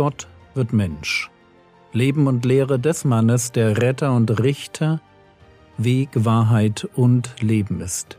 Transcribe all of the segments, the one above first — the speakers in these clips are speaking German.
Gott wird Mensch. Leben und Lehre des Mannes, der Retter und Richter, Weg, Wahrheit und Leben ist.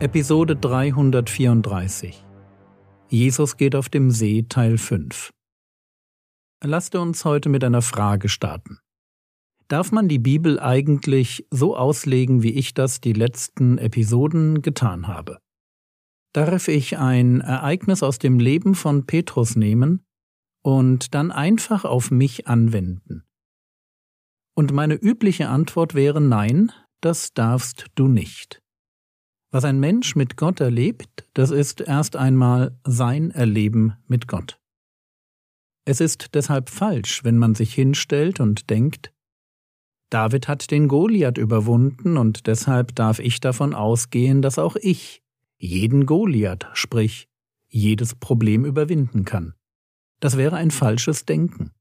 Episode 334 Jesus geht auf dem See Teil 5 Lasst uns heute mit einer Frage starten. Darf man die Bibel eigentlich so auslegen, wie ich das die letzten Episoden getan habe? Darf ich ein Ereignis aus dem Leben von Petrus nehmen und dann einfach auf mich anwenden? Und meine übliche Antwort wäre nein, das darfst du nicht. Was ein Mensch mit Gott erlebt, das ist erst einmal sein Erleben mit Gott. Es ist deshalb falsch, wenn man sich hinstellt und denkt, David hat den Goliath überwunden und deshalb darf ich davon ausgehen, dass auch ich jeden Goliath, sprich jedes Problem überwinden kann. Das wäre ein falsches Denken.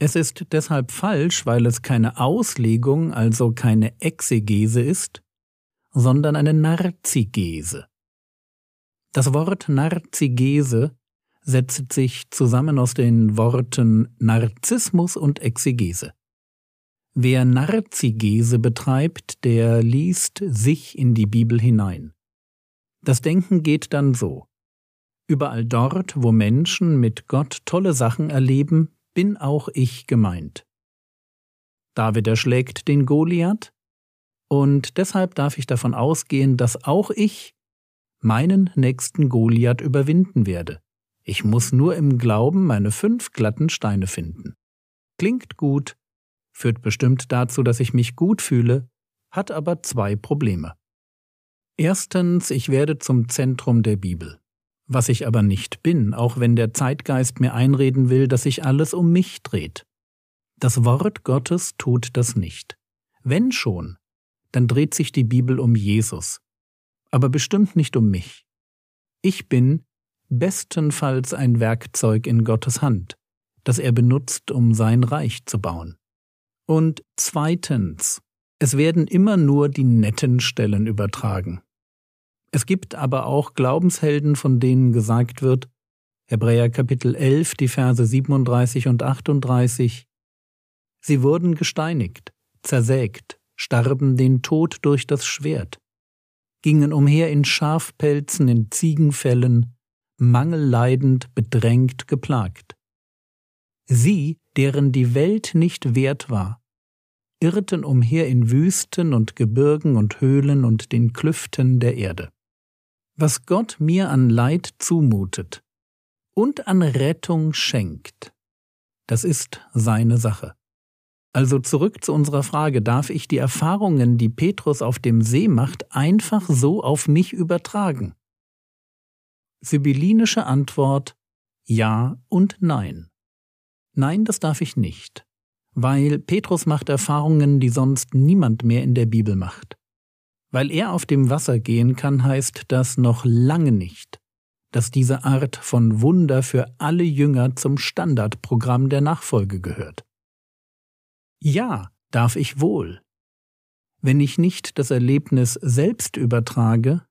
Es ist deshalb falsch, weil es keine Auslegung, also keine Exegese ist, sondern eine Narzigese. Das Wort Narzigese setzt sich zusammen aus den Worten Narzissmus und Exegese. Wer Narzigese betreibt, der liest sich in die Bibel hinein. Das Denken geht dann so. Überall dort, wo Menschen mit Gott tolle Sachen erleben, bin auch ich gemeint. David erschlägt den Goliath, und deshalb darf ich davon ausgehen, dass auch ich meinen nächsten Goliath überwinden werde. Ich muss nur im Glauben meine fünf glatten Steine finden. Klingt gut, führt bestimmt dazu, dass ich mich gut fühle, hat aber zwei Probleme. Erstens, ich werde zum Zentrum der Bibel, was ich aber nicht bin, auch wenn der Zeitgeist mir einreden will, dass sich alles um mich dreht. Das Wort Gottes tut das nicht. Wenn schon, dann dreht sich die Bibel um Jesus, aber bestimmt nicht um mich. Ich bin bestenfalls ein Werkzeug in Gottes Hand, das er benutzt, um sein Reich zu bauen. Und zweitens, es werden immer nur die netten Stellen übertragen. Es gibt aber auch Glaubenshelden, von denen gesagt wird, Hebräer Kapitel 11, die Verse 37 und 38, Sie wurden gesteinigt, zersägt, starben den Tod durch das Schwert, gingen umher in Schafpelzen, in Ziegenfällen, mangelleidend, bedrängt, geplagt. Sie, deren die Welt nicht wert war, irrten umher in Wüsten und Gebirgen und Höhlen und den Klüften der Erde. Was Gott mir an Leid zumutet und an Rettung schenkt, das ist seine Sache. Also zurück zu unserer Frage, darf ich die Erfahrungen, die Petrus auf dem See macht, einfach so auf mich übertragen? Sibyllinische Antwort Ja und Nein. Nein, das darf ich nicht, weil Petrus macht Erfahrungen, die sonst niemand mehr in der Bibel macht. Weil er auf dem Wasser gehen kann, heißt das noch lange nicht, dass diese Art von Wunder für alle Jünger zum Standardprogramm der Nachfolge gehört. Ja, darf ich wohl. Wenn ich nicht das Erlebnis selbst übertrage,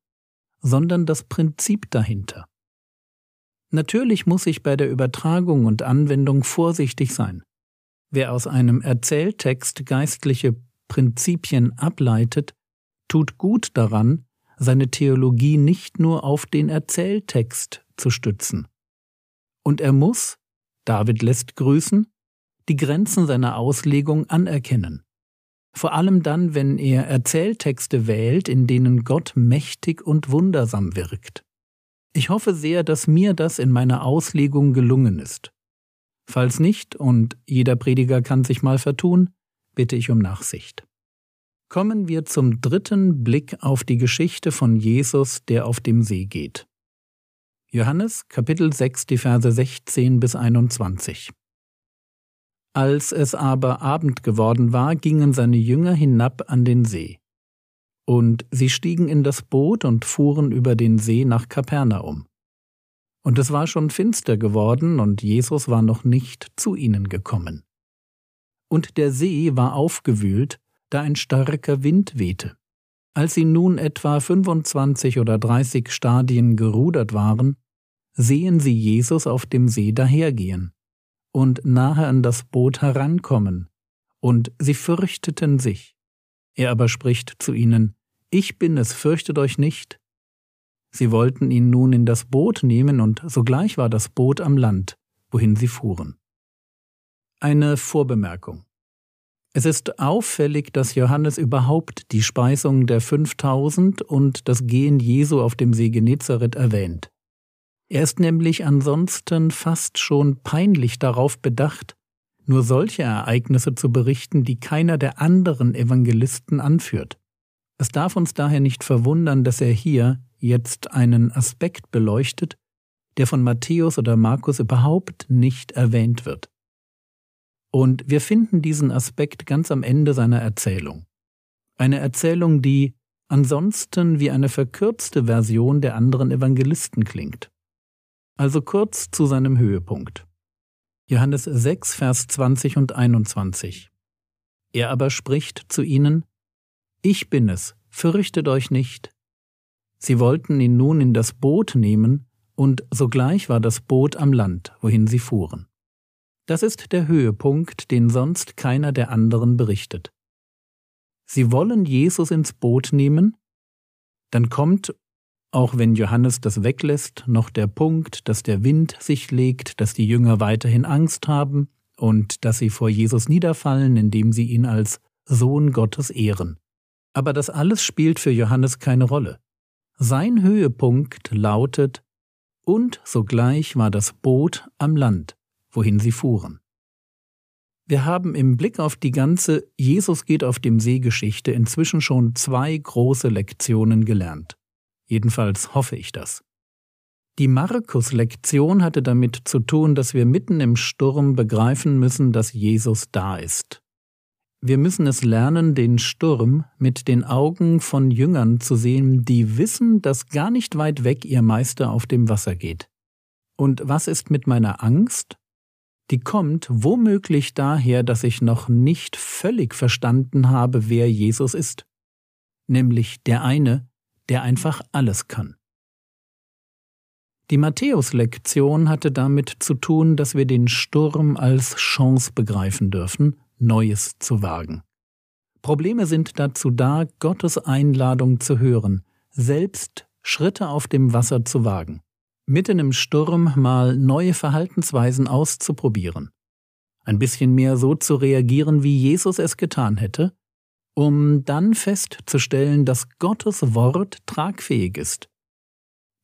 sondern das Prinzip dahinter. Natürlich muss ich bei der Übertragung und Anwendung vorsichtig sein. Wer aus einem Erzähltext geistliche Prinzipien ableitet, tut gut daran, seine Theologie nicht nur auf den Erzähltext zu stützen. Und er muss, David lässt grüßen, die Grenzen seiner Auslegung anerkennen. Vor allem dann, wenn er Erzähltexte wählt, in denen Gott mächtig und wundersam wirkt. Ich hoffe sehr, dass mir das in meiner Auslegung gelungen ist. Falls nicht, und jeder Prediger kann sich mal vertun, bitte ich um Nachsicht. Kommen wir zum dritten Blick auf die Geschichte von Jesus, der auf dem See geht. Johannes Kapitel 6, die Verse 16 bis 21. Als es aber Abend geworden war, gingen seine Jünger hinab an den See. Und sie stiegen in das Boot und fuhren über den See nach Kapernaum. Und es war schon finster geworden, und Jesus war noch nicht zu ihnen gekommen. Und der See war aufgewühlt, da ein starker Wind wehte. Als sie nun etwa 25 oder 30 Stadien gerudert waren, sehen sie Jesus auf dem See dahergehen und nahe an das Boot herankommen, und sie fürchteten sich. Er aber spricht zu ihnen, Ich bin es, fürchtet euch nicht. Sie wollten ihn nun in das Boot nehmen, und sogleich war das Boot am Land, wohin sie fuhren. Eine Vorbemerkung. Es ist auffällig, dass Johannes überhaupt die Speisung der 5000 und das Gehen Jesu auf dem See Genezareth erwähnt. Er ist nämlich ansonsten fast schon peinlich darauf bedacht, nur solche Ereignisse zu berichten, die keiner der anderen Evangelisten anführt. Es darf uns daher nicht verwundern, dass er hier jetzt einen Aspekt beleuchtet, der von Matthäus oder Markus überhaupt nicht erwähnt wird. Und wir finden diesen Aspekt ganz am Ende seiner Erzählung. Eine Erzählung, die ansonsten wie eine verkürzte Version der anderen Evangelisten klingt. Also kurz zu seinem Höhepunkt. Johannes 6, Vers 20 und 21. Er aber spricht zu ihnen, Ich bin es, fürchtet euch nicht. Sie wollten ihn nun in das Boot nehmen, und sogleich war das Boot am Land, wohin sie fuhren. Das ist der Höhepunkt, den sonst keiner der anderen berichtet. Sie wollen Jesus ins Boot nehmen, dann kommt auch wenn Johannes das weglässt, noch der Punkt, dass der Wind sich legt, dass die Jünger weiterhin Angst haben und dass sie vor Jesus niederfallen, indem sie ihn als Sohn Gottes ehren. Aber das alles spielt für Johannes keine Rolle. Sein Höhepunkt lautet, und sogleich war das Boot am Land, wohin sie fuhren. Wir haben im Blick auf die ganze Jesus geht auf dem See Geschichte inzwischen schon zwei große Lektionen gelernt. Jedenfalls hoffe ich das. Die Markus-Lektion hatte damit zu tun, dass wir mitten im Sturm begreifen müssen, dass Jesus da ist. Wir müssen es lernen, den Sturm mit den Augen von Jüngern zu sehen, die wissen, dass gar nicht weit weg ihr Meister auf dem Wasser geht. Und was ist mit meiner Angst? Die kommt womöglich daher, dass ich noch nicht völlig verstanden habe, wer Jesus ist. Nämlich der eine, der einfach alles kann. Die Matthäus-Lektion hatte damit zu tun, dass wir den Sturm als Chance begreifen dürfen, Neues zu wagen. Probleme sind dazu da, Gottes Einladung zu hören, selbst Schritte auf dem Wasser zu wagen, mitten im Sturm mal neue Verhaltensweisen auszuprobieren, ein bisschen mehr so zu reagieren, wie Jesus es getan hätte, um dann festzustellen, dass Gottes Wort tragfähig ist,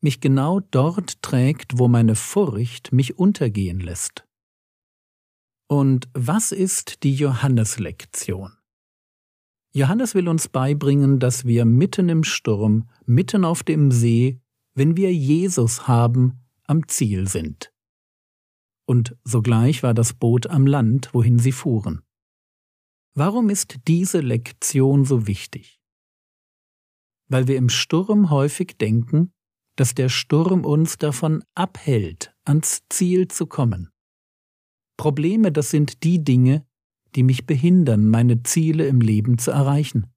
mich genau dort trägt, wo meine Furcht mich untergehen lässt. Und was ist die Johanneslektion? Johannes will uns beibringen, dass wir mitten im Sturm, mitten auf dem See, wenn wir Jesus haben, am Ziel sind. Und sogleich war das Boot am Land, wohin sie fuhren. Warum ist diese Lektion so wichtig? Weil wir im Sturm häufig denken, dass der Sturm uns davon abhält, ans Ziel zu kommen. Probleme, das sind die Dinge, die mich behindern, meine Ziele im Leben zu erreichen.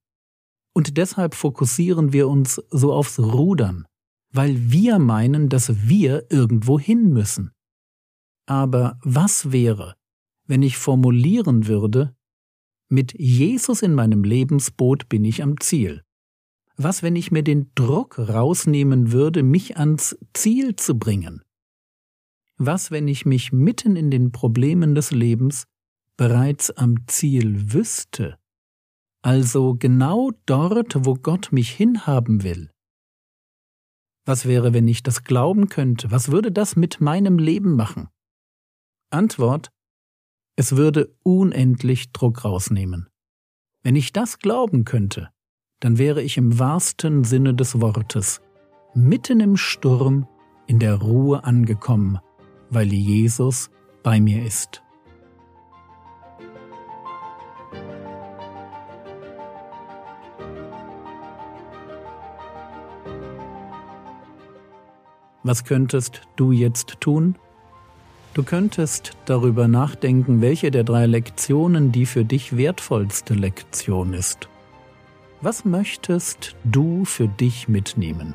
Und deshalb fokussieren wir uns so aufs Rudern, weil wir meinen, dass wir irgendwo hin müssen. Aber was wäre, wenn ich formulieren würde, mit Jesus in meinem Lebensboot bin ich am Ziel. Was, wenn ich mir den Druck rausnehmen würde, mich ans Ziel zu bringen? Was, wenn ich mich mitten in den Problemen des Lebens bereits am Ziel wüsste? Also genau dort, wo Gott mich hinhaben will. Was wäre, wenn ich das glauben könnte? Was würde das mit meinem Leben machen? Antwort es würde unendlich Druck rausnehmen. Wenn ich das glauben könnte, dann wäre ich im wahrsten Sinne des Wortes mitten im Sturm in der Ruhe angekommen, weil Jesus bei mir ist. Was könntest du jetzt tun? Du könntest darüber nachdenken, welche der drei Lektionen die für dich wertvollste Lektion ist. Was möchtest du für dich mitnehmen?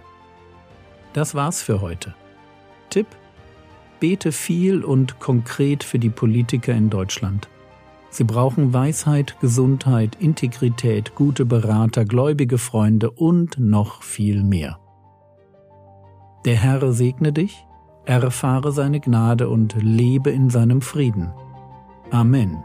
Das war's für heute. Tipp: Bete viel und konkret für die Politiker in Deutschland. Sie brauchen Weisheit, Gesundheit, Integrität, gute Berater, gläubige Freunde und noch viel mehr. Der Herr segne dich, erfahre seine Gnade und lebe in seinem Frieden. Amen.